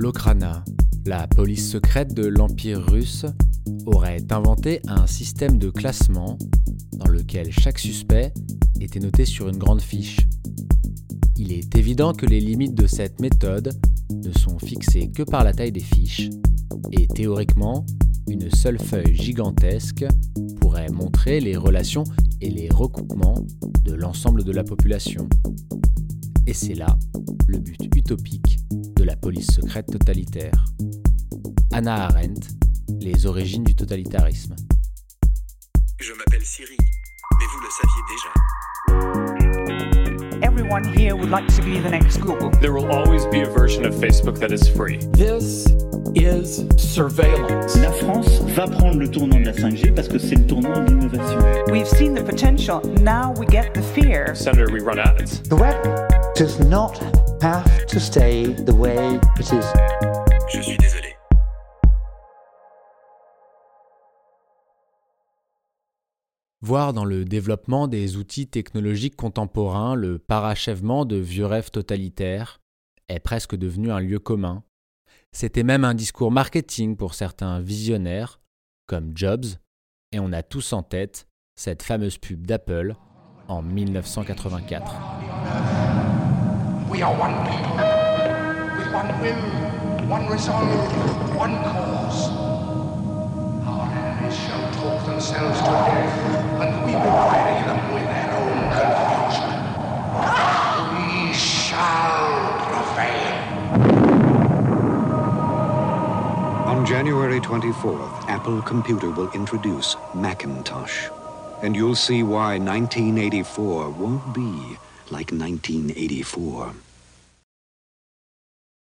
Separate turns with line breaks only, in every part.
L'Okrana, la police secrète de l'Empire russe, aurait inventé un système de classement dans lequel chaque suspect était noté sur une grande fiche. Il est évident que les limites de cette méthode ne sont fixées que par la taille des fiches, et théoriquement, une seule feuille gigantesque pourrait montrer les relations et les recoupements de l'ensemble de la population. Et c'est là le but utopique de la police secrète totalitaire. Anna Arendt, Les origines du totalitarisme.
Je m'appelle Siri, mais vous le saviez déjà.
Everyone here would like to be the next Google.
There will always be a version of Facebook that is free.
This is surveillance.
La France va prendre le tournant de la 5G parce que c'est le tournant de l'innovation.
We've seen the potential, now we get the fear.
Senator, we run ads.
The web does not have to stay the way it is.
Je suis désolé.
Voir dans le développement des outils technologiques contemporains le parachèvement de vieux rêves totalitaires est presque devenu un lieu commun. C'était même un discours marketing pour certains visionnaires, comme Jobs, et on a tous en tête cette fameuse pub d'Apple en 1984.
We are one people, with one will, one resolve, one cause. Our enemies shall talk themselves to death, and we will bury them with their own confusion. We shall prevail.
On January 24th, Apple Computer will introduce Macintosh. And you'll see why 1984 won't be like 1984.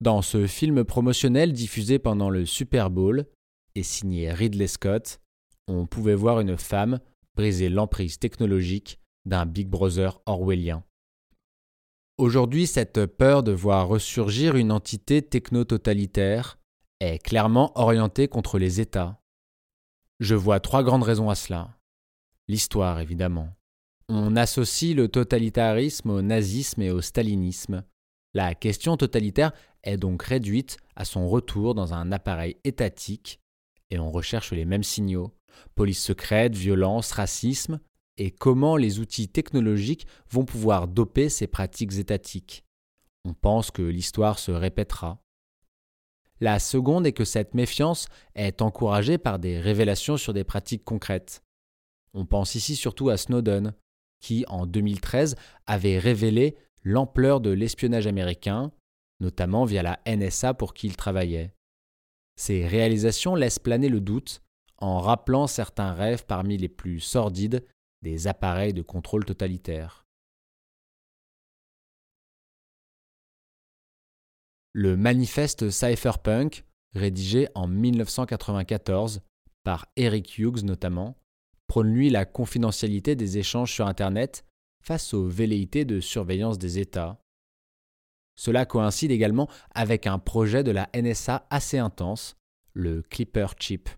Dans ce film promotionnel diffusé pendant le Super Bowl et signé Ridley Scott, on pouvait voir une femme briser l'emprise technologique d'un Big Brother orwellien. Aujourd'hui, cette peur de voir ressurgir une entité techno-totalitaire est clairement orientée contre les États. Je vois trois grandes raisons à cela. L'histoire, évidemment. On associe le totalitarisme au nazisme et au stalinisme. La question totalitaire est donc réduite à son retour dans un appareil étatique et on recherche les mêmes signaux police secrète, violence, racisme et comment les outils technologiques vont pouvoir doper ces pratiques étatiques. On pense que l'histoire se répétera. La seconde est que cette méfiance est encouragée par des révélations sur des pratiques concrètes. On pense ici surtout à Snowden, qui en 2013 avait révélé l'ampleur de l'espionnage américain, notamment via la NSA pour qui il travaillait. Ces réalisations laissent planer le doute en rappelant certains rêves parmi les plus sordides des appareils de contrôle totalitaire. Le manifeste Cypherpunk, rédigé en 1994 par Eric Hughes notamment, prône lui la confidentialité des échanges sur Internet face aux velléités de surveillance des États. Cela coïncide également avec un projet de la NSA assez intense, le Clipper Chip.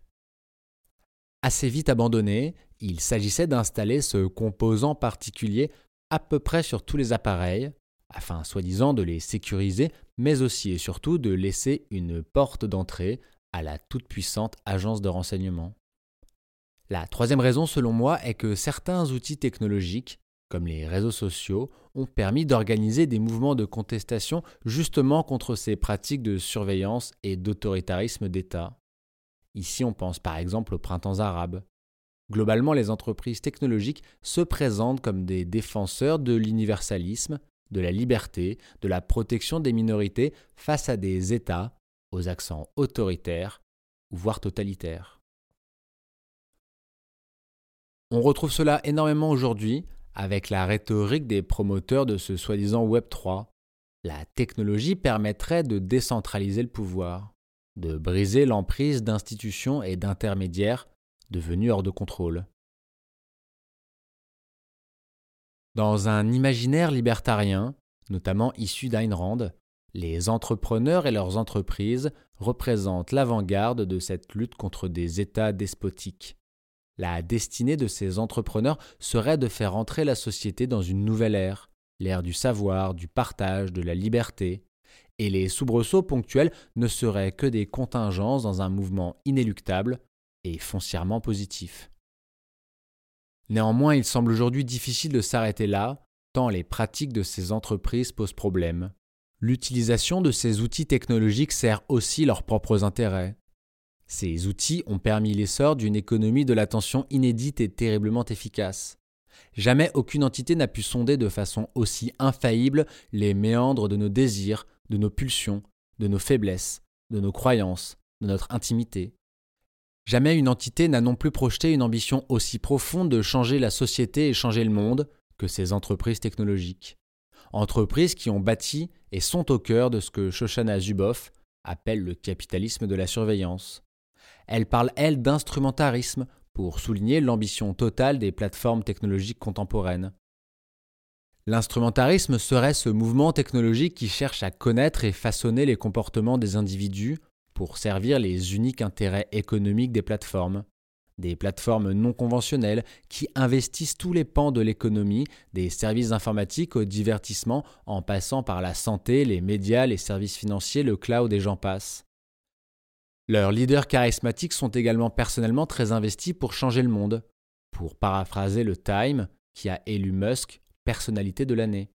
Assez vite abandonné, il s'agissait d'installer ce composant particulier à peu près sur tous les appareils, afin soi-disant de les sécuriser, mais aussi et surtout de laisser une porte d'entrée à la toute-puissante agence de renseignement. La troisième raison, selon moi, est que certains outils technologiques, comme les réseaux sociaux, ont permis d'organiser des mouvements de contestation justement contre ces pratiques de surveillance et d'autoritarisme d'État. Ici, on pense par exemple aux printemps arabes. Globalement, les entreprises technologiques se présentent comme des défenseurs de l'universalisme, de la liberté, de la protection des minorités face à des États aux accents autoritaires, voire totalitaires. On retrouve cela énormément aujourd'hui avec la rhétorique des promoteurs de ce soi-disant Web 3. La technologie permettrait de décentraliser le pouvoir, de briser l'emprise d'institutions et d'intermédiaires devenus hors de contrôle. Dans un imaginaire libertarien, notamment issu d'Ayn Rand, les entrepreneurs et leurs entreprises représentent l'avant-garde de cette lutte contre des États despotiques. La destinée de ces entrepreneurs serait de faire entrer la société dans une nouvelle ère, l'ère du savoir, du partage, de la liberté, et les soubresauts ponctuels ne seraient que des contingences dans un mouvement inéluctable et foncièrement positif. Néanmoins, il semble aujourd'hui difficile de s'arrêter là, tant les pratiques de ces entreprises posent problème. L'utilisation de ces outils technologiques sert aussi leurs propres intérêts. Ces outils ont permis l'essor d'une économie de l'attention inédite et terriblement efficace. Jamais aucune entité n'a pu sonder de façon aussi infaillible les méandres de nos désirs, de nos pulsions, de nos faiblesses, de nos croyances, de notre intimité. Jamais une entité n'a non plus projeté une ambition aussi profonde de changer la société et changer le monde que ces entreprises technologiques. Entreprises qui ont bâti et sont au cœur de ce que Shoshana Zuboff appelle le capitalisme de la surveillance. Elle parle, elle, d'instrumentarisme pour souligner l'ambition totale des plateformes technologiques contemporaines. L'instrumentarisme serait ce mouvement technologique qui cherche à connaître et façonner les comportements des individus pour servir les uniques intérêts économiques des plateformes. Des plateformes non conventionnelles qui investissent tous les pans de l'économie, des services informatiques au divertissement en passant par la santé, les médias, les services financiers, le cloud et j'en passe. Leurs leaders charismatiques sont également personnellement très investis pour changer le monde. Pour paraphraser le Time, qui a élu Musk personnalité de l'année.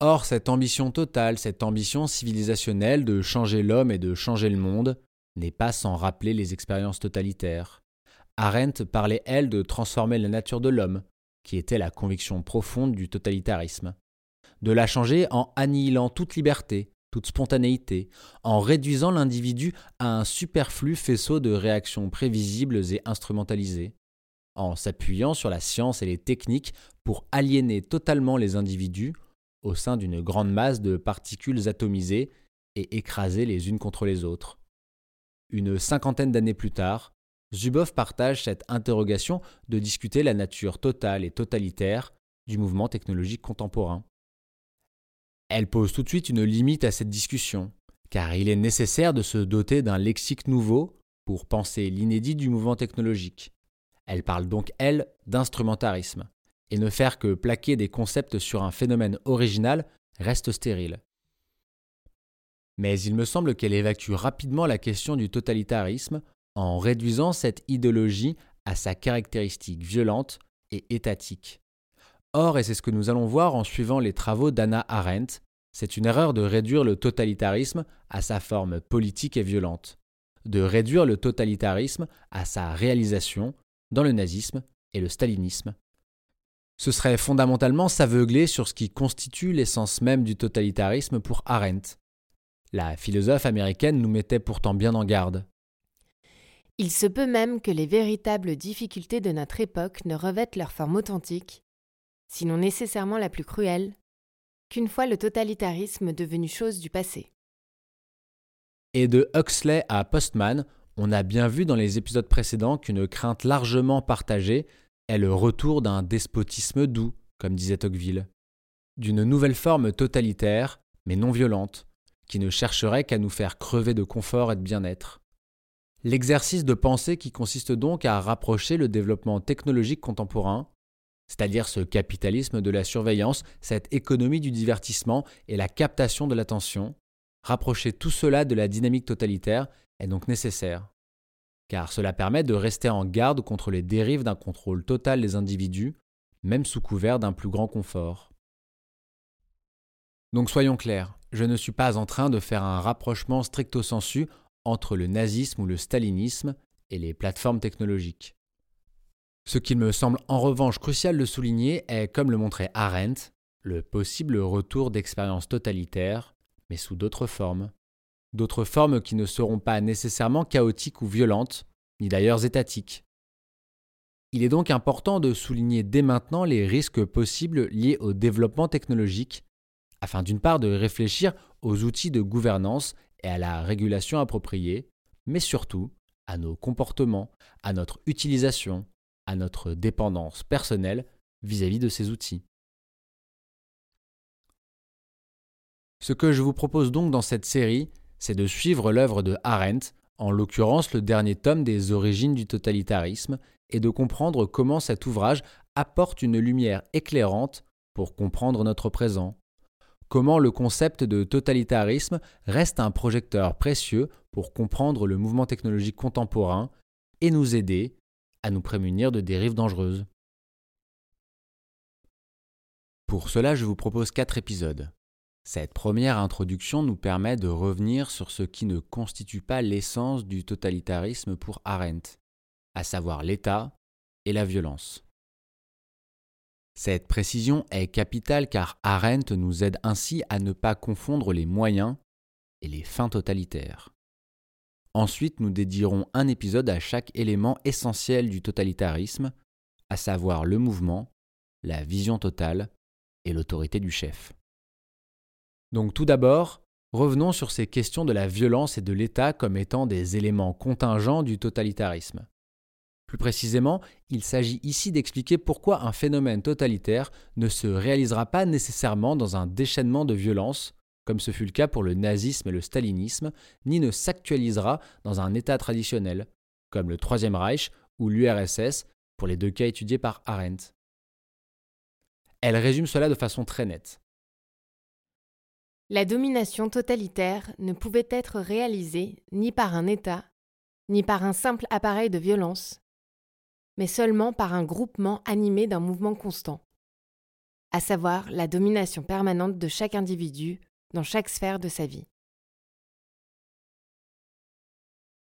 Or, cette ambition totale, cette ambition civilisationnelle de changer l'homme et de changer le monde, n'est pas sans rappeler les expériences totalitaires. Arendt parlait, elle, de transformer la nature de l'homme, qui était la conviction profonde du totalitarisme, de la changer en annihilant toute liberté, spontanéité, en réduisant l'individu à un superflu faisceau de réactions prévisibles et instrumentalisées, en s'appuyant sur la science et les techniques pour aliéner totalement les individus au sein d'une grande masse de particules atomisées et écrasées les unes contre les autres. Une cinquantaine d'années plus tard, Zuboff partage cette interrogation de discuter la nature totale et totalitaire du mouvement technologique contemporain. Elle pose tout de suite une limite à cette discussion, car il est nécessaire de se doter d'un lexique nouveau pour penser l'inédit du mouvement technologique, elle parle donc, elle, d'instrumentarisme, et ne faire que plaquer des concepts sur un phénomène original reste stérile. Mais il me semble qu'elle évacue rapidement la question du totalitarisme en réduisant cette idéologie à sa caractéristique violente et étatique. Or, et c'est ce que nous allons voir en suivant les travaux d'Anna Arendt, c'est une erreur de réduire le totalitarisme à sa forme politique et violente, de réduire le totalitarisme à sa réalisation dans le nazisme et le stalinisme. Ce serait fondamentalement s'aveugler sur ce qui constitue l'essence même du totalitarisme pour Arendt. La philosophe américaine nous mettait pourtant bien en garde.
Il se peut même que les véritables difficultés de notre époque ne revêtent leur forme authentique, sinon nécessairement la plus cruelle, qu'une fois le totalitarisme devenu chose du passé.
Et de Huxley à Postman, on a bien vu dans les épisodes précédents qu'une crainte largement partagée est le retour d'un despotisme doux, comme disait Tocqueville, d'une nouvelle forme totalitaire, mais non violente, qui ne chercherait qu'à nous faire crever de confort et de bien-être. L'exercice de pensée qui consiste donc à rapprocher le développement technologique contemporain, c'est-à-dire ce capitalisme de la surveillance, cette économie du divertissement et la captation de l'attention, rapprocher tout cela de la dynamique totalitaire est donc nécessaire, car cela permet de rester en garde contre les dérives d'un contrôle total des individus, même sous couvert d'un plus grand confort. Donc soyons clairs, je ne suis pas en train de faire un rapprochement stricto sensu entre le nazisme ou le stalinisme et les plateformes technologiques. Ce qu'il me semble en revanche crucial de souligner est, comme le montrait Arendt, le possible retour d'expériences totalitaires, mais sous d'autres formes, d'autres formes qui ne seront pas nécessairement chaotiques ou violentes, ni d'ailleurs étatiques. Il est donc important de souligner dès maintenant les risques possibles liés au développement technologique, afin d'une part de réfléchir aux outils de gouvernance et à la régulation appropriée, mais surtout à nos comportements, à notre utilisation, à notre dépendance personnelle vis-à-vis de ces outils. Ce que je vous propose donc dans cette série, c'est de suivre l'œuvre de Arendt, en l'occurrence le dernier tome des origines du totalitarisme, et de comprendre comment cet ouvrage apporte une lumière éclairante pour comprendre notre présent, comment le concept de totalitarisme reste un projecteur précieux pour comprendre le mouvement technologique contemporain et nous aider à nous prémunir de dérives dangereuses. Pour cela, je vous propose quatre épisodes. Cette première introduction nous permet de revenir sur ce qui ne constitue pas l'essence du totalitarisme pour Arendt, à savoir l'État et la violence. Cette précision est capitale car Arendt nous aide ainsi à ne pas confondre les moyens et les fins totalitaires. Ensuite, nous dédierons un épisode à chaque élément essentiel du totalitarisme, à savoir le mouvement, la vision totale et l'autorité du chef. Donc tout d'abord, revenons sur ces questions de la violence et de l'État comme étant des éléments contingents du totalitarisme. Plus précisément, il s'agit ici d'expliquer pourquoi un phénomène totalitaire ne se réalisera pas nécessairement dans un déchaînement de violence, comme ce fut le cas pour le nazisme et le stalinisme, ni ne s'actualisera dans un État traditionnel, comme le Troisième Reich ou l'URSS, pour les deux cas étudiés par Arendt. Elle résume cela de façon très nette.
La domination totalitaire ne pouvait être réalisée ni par un État, ni par un simple appareil de violence, mais seulement par un groupement animé d'un mouvement constant, à savoir la domination permanente de chaque individu dans chaque sphère de sa vie.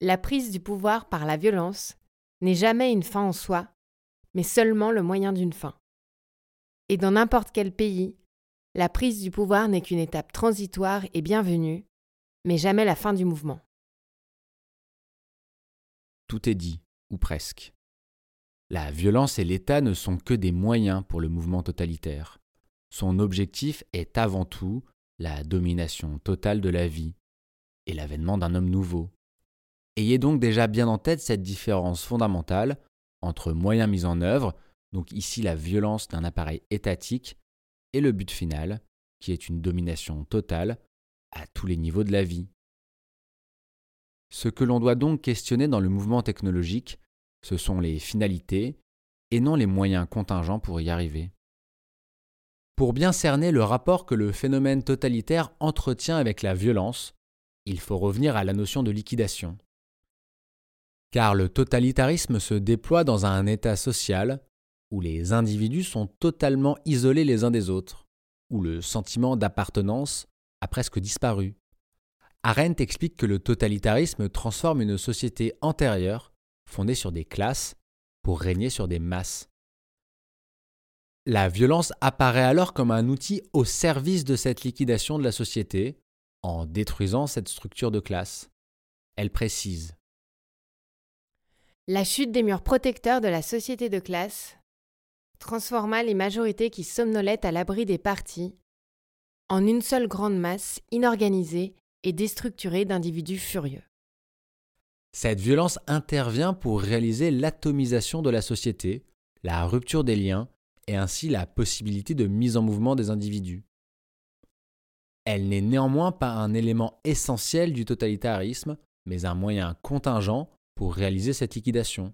La prise du pouvoir par la violence n'est jamais une fin en soi, mais seulement le moyen d'une fin. Et dans n'importe quel pays, la prise du pouvoir n'est qu'une étape transitoire et bienvenue, mais jamais la fin du mouvement.
Tout est dit, ou presque. La violence et l'État ne sont que des moyens pour le mouvement totalitaire. Son objectif est avant tout la domination totale de la vie et l'avènement d'un homme nouveau. Ayez donc déjà bien en tête cette différence fondamentale entre moyens mis en œuvre, donc ici la violence d'un appareil étatique, et le but final, qui est une domination totale à tous les niveaux de la vie. Ce que l'on doit donc questionner dans le mouvement technologique, ce sont les finalités et non les moyens contingents pour y arriver. Pour bien cerner le rapport que le phénomène totalitaire entretient avec la violence, il faut revenir à la notion de liquidation. Car le totalitarisme se déploie dans un état social où les individus sont totalement isolés les uns des autres, où le sentiment d'appartenance a presque disparu. Arendt explique que le totalitarisme transforme une société antérieure fondée sur des classes pour régner sur des masses. La violence apparaît alors comme un outil au service de cette liquidation de la société, en détruisant cette structure de classe. Elle précise.
La chute des murs protecteurs de la société de classe transforma les majorités qui somnolaient à l'abri des partis en une seule grande masse inorganisée et déstructurée d'individus furieux.
Cette violence intervient pour réaliser l'atomisation de la société, la rupture des liens et ainsi la possibilité de mise en mouvement des individus. Elle n'est néanmoins pas un élément essentiel du totalitarisme, mais un moyen contingent pour réaliser cette liquidation.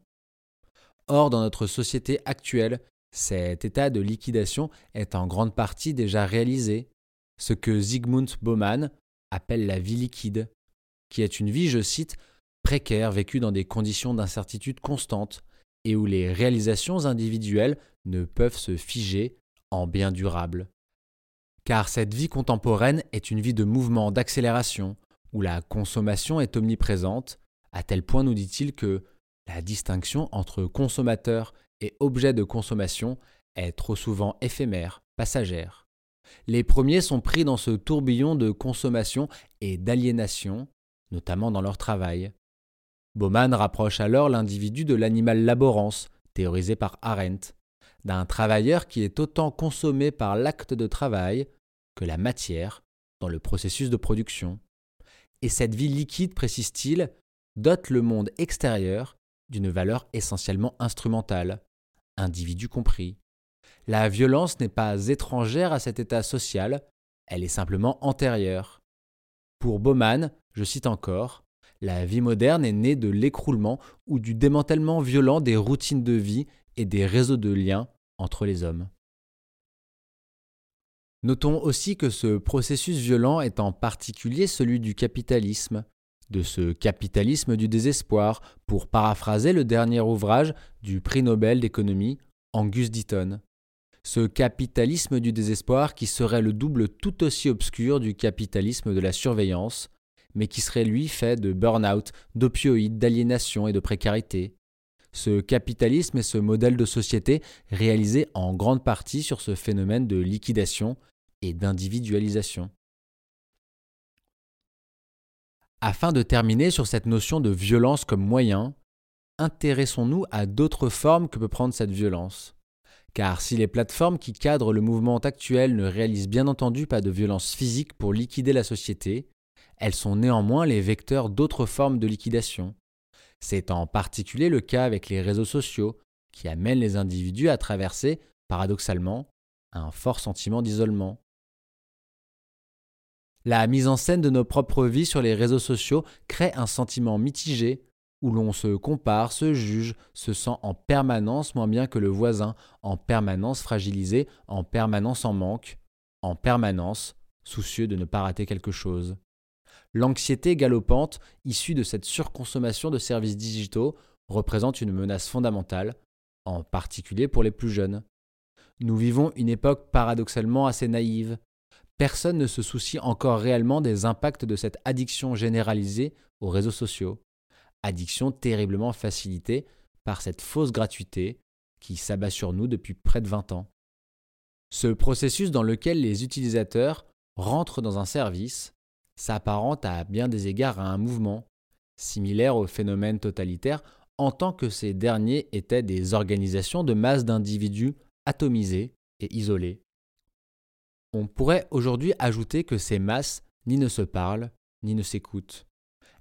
Or, dans notre société actuelle, cet état de liquidation est en grande partie déjà réalisé, ce que Zygmunt Bauman appelle la vie liquide, qui est une vie, je cite, précaire vécue dans des conditions d'incertitude constante et où les réalisations individuelles ne peuvent se figer en bien durable. Car cette vie contemporaine est une vie de mouvement, d'accélération, où la consommation est omniprésente, à tel point nous dit-il que la distinction entre consommateur et objet de consommation est trop souvent éphémère, passagère. Les premiers sont pris dans ce tourbillon de consommation et d'aliénation, notamment dans leur travail. Bauman rapproche alors l'individu de l'animal laborance, théorisé par Arendt, d'un travailleur qui est autant consommé par l'acte de travail que la matière dans le processus de production. Et cette vie liquide, précise-t-il, dote le monde extérieur d'une valeur essentiellement instrumentale, individu compris. La violence n'est pas étrangère à cet état social, elle est simplement antérieure. Pour Bauman, je cite encore, la vie moderne est née de l'écroulement ou du démantèlement violent des routines de vie et des réseaux de liens entre les hommes. Notons aussi que ce processus violent est en particulier celui du capitalisme, de ce capitalisme du désespoir, pour paraphraser le dernier ouvrage du prix Nobel d'économie, Angus Deaton. Ce capitalisme du désespoir qui serait le double tout aussi obscur du capitalisme de la surveillance, mais qui serait lui fait de burn-out, d'opioïdes, d'aliénation et de précarité. Ce capitalisme est ce modèle de société réalisé en grande partie sur ce phénomène de liquidation et d'individualisation. Afin de terminer sur cette notion de violence comme moyen, intéressons-nous à d'autres formes que peut prendre cette violence. Car si les plateformes qui cadrent le mouvement actuel ne réalisent bien entendu pas de violence physique pour liquider la société, elles sont néanmoins les vecteurs d'autres formes de liquidation. C'est en particulier le cas avec les réseaux sociaux, qui amènent les individus à traverser, paradoxalement, un fort sentiment d'isolement. La mise en scène de nos propres vies sur les réseaux sociaux crée un sentiment mitigé où l'on se compare, se juge, se sent en permanence moins bien que le voisin, en permanence fragilisé, en permanence en manque, en permanence soucieux de ne pas rater quelque chose. L'anxiété galopante issue de cette surconsommation de services digitaux représente une menace fondamentale, en particulier pour les plus jeunes. Nous vivons une époque paradoxalement assez naïve, personne ne se soucie encore réellement des impacts de cette addiction généralisée aux réseaux sociaux. Addiction terriblement facilitée par cette fausse gratuité qui s'abat sur nous depuis près de 20 ans. Ce processus dans lequel les utilisateurs rentrent dans un service s'apparente à bien des égards à un mouvement, similaire au phénomène totalitaire en tant que ces derniers étaient des organisations de masse d'individus atomisés et isolés. On pourrait aujourd'hui ajouter que ces masses ni ne se parlent, ni ne s'écoutent.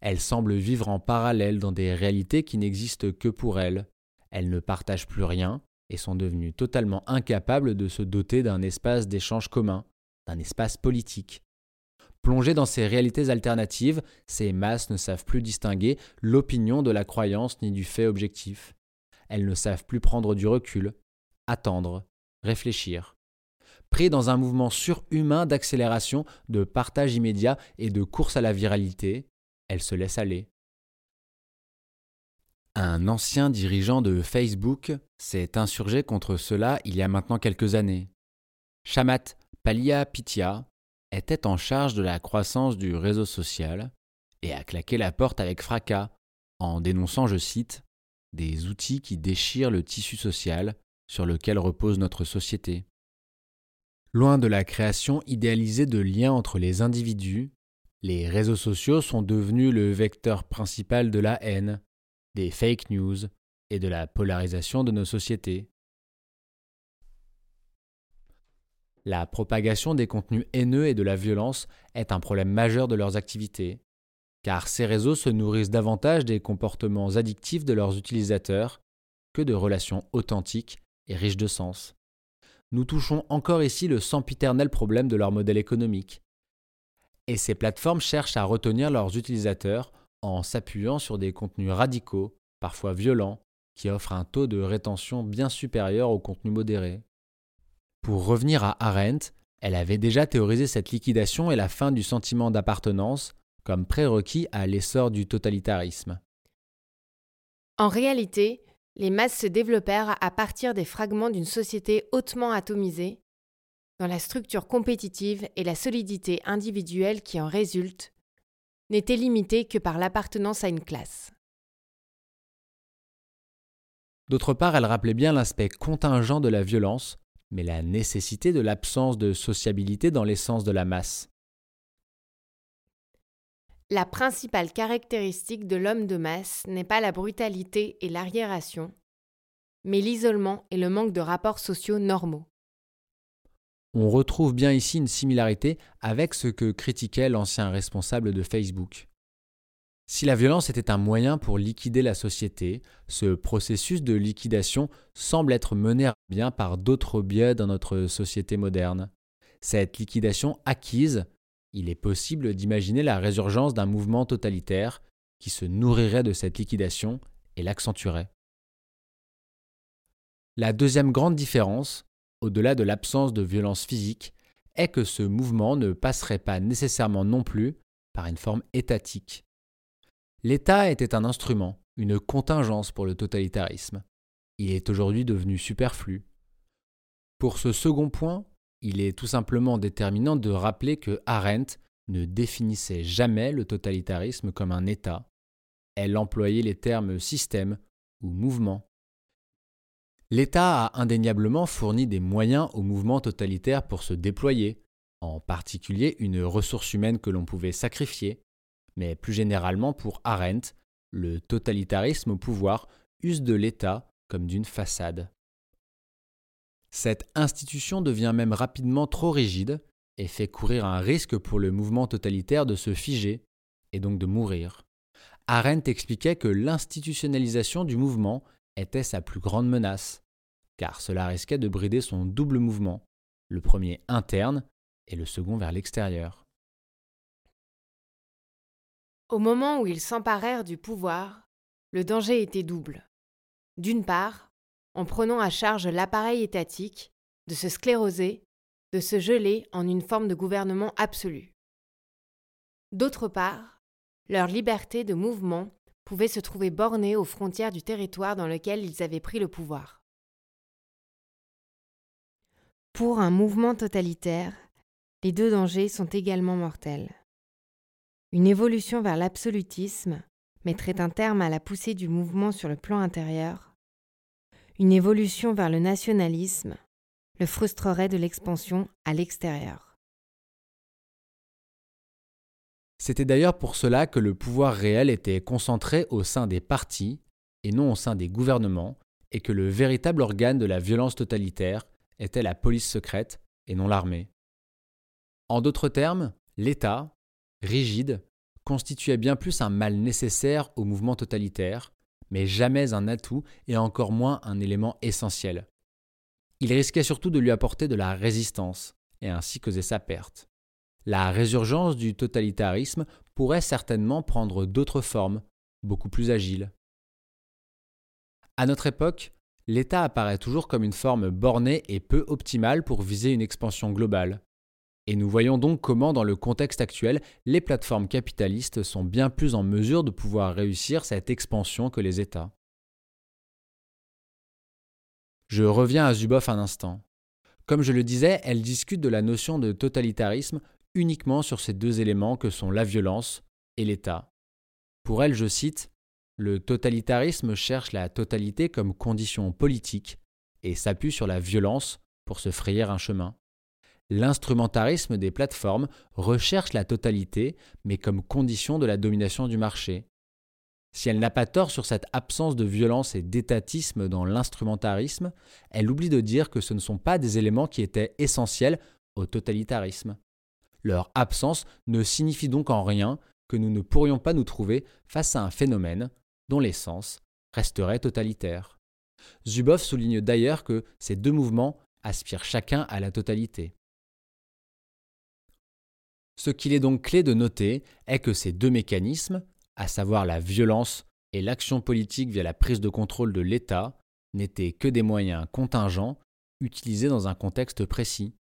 Elles semblent vivre en parallèle dans des réalités qui n'existent que pour elles. Elles ne partagent plus rien et sont devenues totalement incapables de se doter d'un espace d'échange commun, d'un espace politique. Plongées dans ces réalités alternatives, ces masses ne savent plus distinguer l'opinion de la croyance ni du fait objectif. Elles ne savent plus prendre du recul, attendre, réfléchir pris dans un mouvement surhumain d'accélération, de partage immédiat et de course à la viralité, elle se laisse aller. Un ancien dirigeant de Facebook s'est insurgé contre cela il y a maintenant quelques années. Shamat Palihapitiya était en charge de la croissance du réseau social et a claqué la porte avec fracas en dénonçant, je cite, des outils qui déchirent le tissu social sur lequel repose notre société. Loin de la création idéalisée de liens entre les individus, les réseaux sociaux sont devenus le vecteur principal de la haine, des fake news et de la polarisation de nos sociétés. La propagation des contenus haineux et de la violence est un problème majeur de leurs activités, car ces réseaux se nourrissent davantage des comportements addictifs de leurs utilisateurs que de relations authentiques et riches de sens nous touchons encore ici le sempiternel problème de leur modèle économique. Et ces plateformes cherchent à retenir leurs utilisateurs en s'appuyant sur des contenus radicaux, parfois violents, qui offrent un taux de rétention bien supérieur au contenu modéré. Pour revenir à Arendt, elle avait déjà théorisé cette liquidation et la fin du sentiment d'appartenance comme prérequis à l'essor du totalitarisme.
En réalité, les masses se développèrent à partir des fragments d'une société hautement atomisée, dont la structure compétitive et la solidité individuelle qui en résultent n'étaient limitées que par l'appartenance à une classe.
D'autre part, elle rappelait bien l'aspect contingent de la violence, mais la nécessité de l'absence de sociabilité dans l'essence de la masse.
La principale caractéristique de l'homme de masse n'est pas la brutalité et l'arriération, mais l'isolement et le manque de rapports sociaux normaux.
On retrouve bien ici une similarité avec ce que critiquait l'ancien responsable de Facebook. Si la violence était un moyen pour liquider la société, ce processus de liquidation semble être mené bien par d'autres biais dans notre société moderne. Cette liquidation acquise il est possible d'imaginer la résurgence d'un mouvement totalitaire qui se nourrirait de cette liquidation et l'accentuerait. La deuxième grande différence, au-delà de l'absence de violence physique, est que ce mouvement ne passerait pas nécessairement non plus par une forme étatique. L'État était un instrument, une contingence pour le totalitarisme. Il est aujourd'hui devenu superflu. Pour ce second point, il est tout simplement déterminant de rappeler que Arendt ne définissait jamais le totalitarisme comme un État. Elle employait les termes système ou mouvement. L'État a indéniablement fourni des moyens au mouvement totalitaire pour se déployer, en particulier une ressource humaine que l'on pouvait sacrifier, mais plus généralement pour Arendt, le totalitarisme au pouvoir use de l'État comme d'une façade. Cette institution devient même rapidement trop rigide et fait courir un risque pour le mouvement totalitaire de se figer et donc de mourir. Arendt expliquait que l'institutionnalisation du mouvement était sa plus grande menace, car cela risquait de brider son double mouvement, le premier interne et le second vers l'extérieur.
Au moment où ils s'emparèrent du pouvoir, le danger était double. D'une part, en prenant à charge l'appareil étatique, de se scléroser, de se geler en une forme de gouvernement absolu. D'autre part, leur liberté de mouvement pouvait se trouver bornée aux frontières du territoire dans lequel ils avaient pris le pouvoir. Pour un mouvement totalitaire, les deux dangers sont également mortels. Une évolution vers l'absolutisme mettrait un terme à la poussée du mouvement sur le plan intérieur. Une évolution vers le nationalisme le frustrerait de l'expansion à l'extérieur.
C'était d'ailleurs pour cela que le pouvoir réel était concentré au sein des partis et non au sein des gouvernements, et que le véritable organe de la violence totalitaire était la police secrète et non l'armée. En d'autres termes, l'État, rigide, constituait bien plus un mal nécessaire au mouvement totalitaire, mais jamais un atout et encore moins un élément essentiel. Il risquait surtout de lui apporter de la résistance, et ainsi causer sa perte. La résurgence du totalitarisme pourrait certainement prendre d'autres formes, beaucoup plus agiles. À notre époque, l'État apparaît toujours comme une forme bornée et peu optimale pour viser une expansion globale. Et nous voyons donc comment, dans le contexte actuel, les plateformes capitalistes sont bien plus en mesure de pouvoir réussir cette expansion que les États. Je reviens à Zuboff un instant. Comme je le disais, elle discute de la notion de totalitarisme uniquement sur ces deux éléments que sont la violence et l'État. Pour elle, je cite, Le totalitarisme cherche la totalité comme condition politique et s'appuie sur la violence pour se frayer un chemin l'instrumentarisme des plateformes recherche la totalité, mais comme condition de la domination du marché. Si elle n'a pas tort sur cette absence de violence et d'étatisme dans l'instrumentarisme, elle oublie de dire que ce ne sont pas des éléments qui étaient essentiels au totalitarisme. Leur absence ne signifie donc en rien que nous ne pourrions pas nous trouver face à un phénomène dont l'essence resterait totalitaire. Zuboff souligne d'ailleurs que ces deux mouvements aspirent chacun à la totalité. Ce qu'il est donc clé de noter est que ces deux mécanismes, à savoir la violence et l'action politique via la prise de contrôle de l'État, n'étaient que des moyens contingents utilisés dans un contexte précis.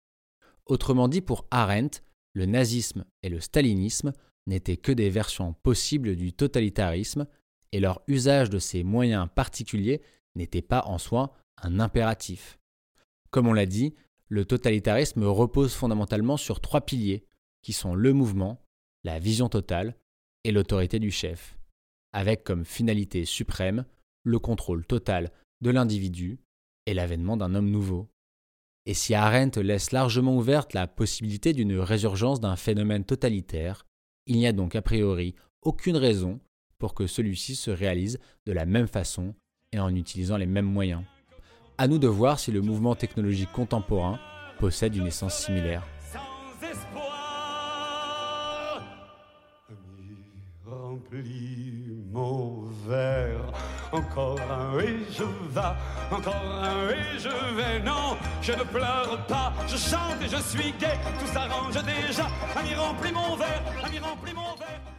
Autrement dit, pour Arendt, le nazisme et le stalinisme n'étaient que des versions possibles du totalitarisme, et leur usage de ces moyens particuliers n'était pas en soi un impératif. Comme on l'a dit, le totalitarisme repose fondamentalement sur trois piliers qui sont le mouvement, la vision totale et l'autorité du chef, avec comme finalité suprême le contrôle total de l'individu et l'avènement d'un homme nouveau. Et si Arendt laisse largement ouverte la possibilité d'une résurgence d'un phénomène totalitaire, il n'y a donc a priori aucune raison pour que celui-ci se réalise de la même façon et en utilisant les mêmes moyens. À nous de voir si le mouvement technologique contemporain possède une essence similaire.
Mon verre. Encore un et je vais, encore un et je vais. Non, je ne pleure pas, je chante et je suis gai. Tout s'arrange déjà. Ami, remplis mon verre, ami, remplis mon verre.